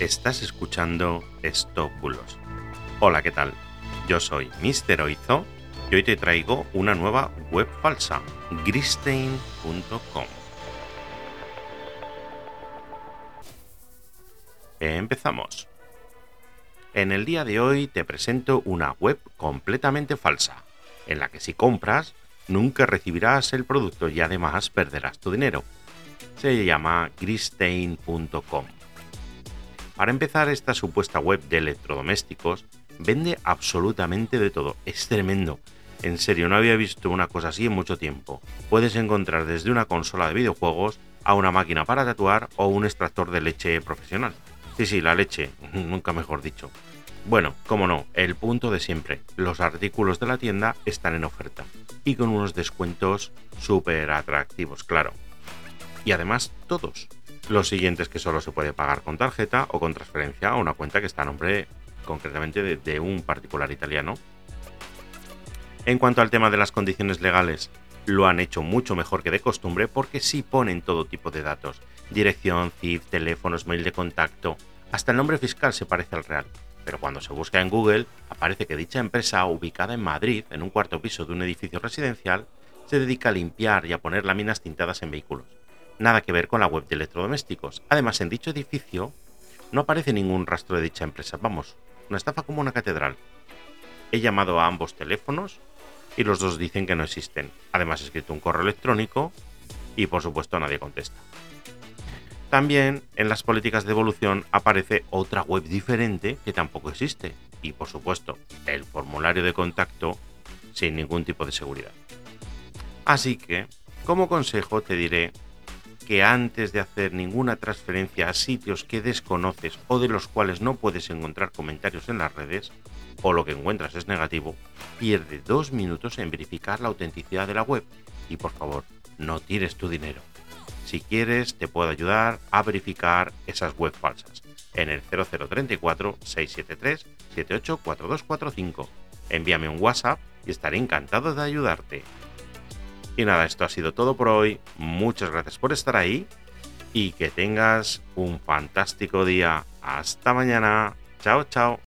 Estás escuchando Estóculos. Hola, ¿qué tal? Yo soy Mr. Oizo y hoy te traigo una nueva web falsa, gristein.com. Empezamos. En el día de hoy te presento una web completamente falsa, en la que si compras, nunca recibirás el producto y además perderás tu dinero. Se llama gristein.com. Para empezar, esta supuesta web de electrodomésticos vende absolutamente de todo. Es tremendo. En serio, no había visto una cosa así en mucho tiempo. Puedes encontrar desde una consola de videojuegos a una máquina para tatuar o un extractor de leche profesional. Sí, sí, la leche, nunca mejor dicho. Bueno, como no, el punto de siempre. Los artículos de la tienda están en oferta y con unos descuentos súper atractivos, claro. Y además, todos. Los siguientes que solo se puede pagar con tarjeta o con transferencia a una cuenta que está a nombre concretamente de, un particular italiano. En cuanto al tema de las condiciones legales, lo han hecho mucho mejor que de costumbre porque sí ponen todo tipo de datos. Dirección, CIF, teléfonos, mail de contacto. Hasta el nombre fiscal se parece al real. Pero cuando se busca en Google, aparece que dicha empresa, ubicada en Madrid, en un cuarto piso de un edificio residencial, se dedica a limpiar y a poner láminas tintadas en vehículos. Nada que ver con la web de electrodomésticos. Además, en dicho edificio no aparece ningún rastro de dicha empresa. Vamos, una estafa como una catedral. He llamado a ambos teléfonos y los dos dicen que no existen. Además, he escrito un correo electrónico y por supuesto nadie contesta. También en las políticas de evolución aparece otra web diferente que tampoco existe. Y por supuesto, el formulario de contacto sin ningún tipo de seguridad. Así que, como consejo, te diré que antes de hacer ninguna transferencia a sitios que desconoces o de los cuales no puedes encontrar comentarios en las redes, o lo que encuentras es negativo, pierde dos minutos en verificar la autenticidad de la web y por favor, no tires tu dinero. Si quieres, te puedo ayudar a verificar esas web falsas en el 0034 673 784245. Envíame un WhatsApp y estaré encantado de ayudarte. Y nada, esto ha sido todo por hoy. Muchas gracias por estar ahí y que tengas un fantástico día. Hasta mañana. Chao, chao.